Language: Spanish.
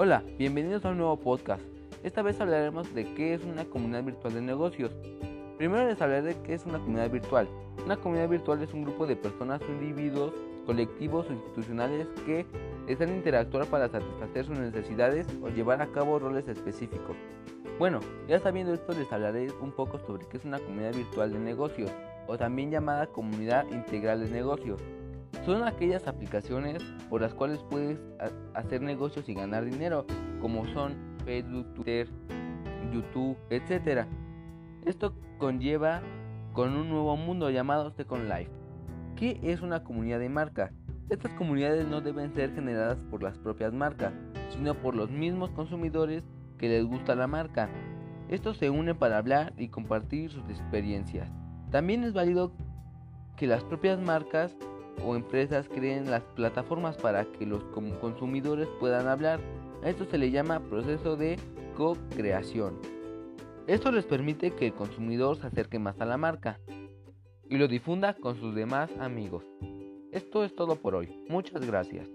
Hola, bienvenidos a un nuevo podcast. Esta vez hablaremos de qué es una comunidad virtual de negocios. Primero les hablaré de qué es una comunidad virtual. Una comunidad virtual es un grupo de personas individuos, colectivos o institucionales que están interactuar para satisfacer sus necesidades o llevar a cabo roles específicos. Bueno, ya sabiendo esto les hablaré un poco sobre qué es una comunidad virtual de negocios o también llamada comunidad integral de negocios. Son aquellas aplicaciones por las cuales puedes hacer negocios y ganar dinero, como son Facebook, Twitter, YouTube, etc. Esto conlleva con un nuevo mundo llamado Second Life. ¿Qué es una comunidad de marca? Estas comunidades no deben ser generadas por las propias marcas, sino por los mismos consumidores que les gusta la marca. Estos se unen para hablar y compartir sus experiencias. También es válido que las propias marcas o empresas creen las plataformas para que los consumidores puedan hablar. A esto se le llama proceso de co-creación. Esto les permite que el consumidor se acerque más a la marca y lo difunda con sus demás amigos. Esto es todo por hoy. Muchas gracias.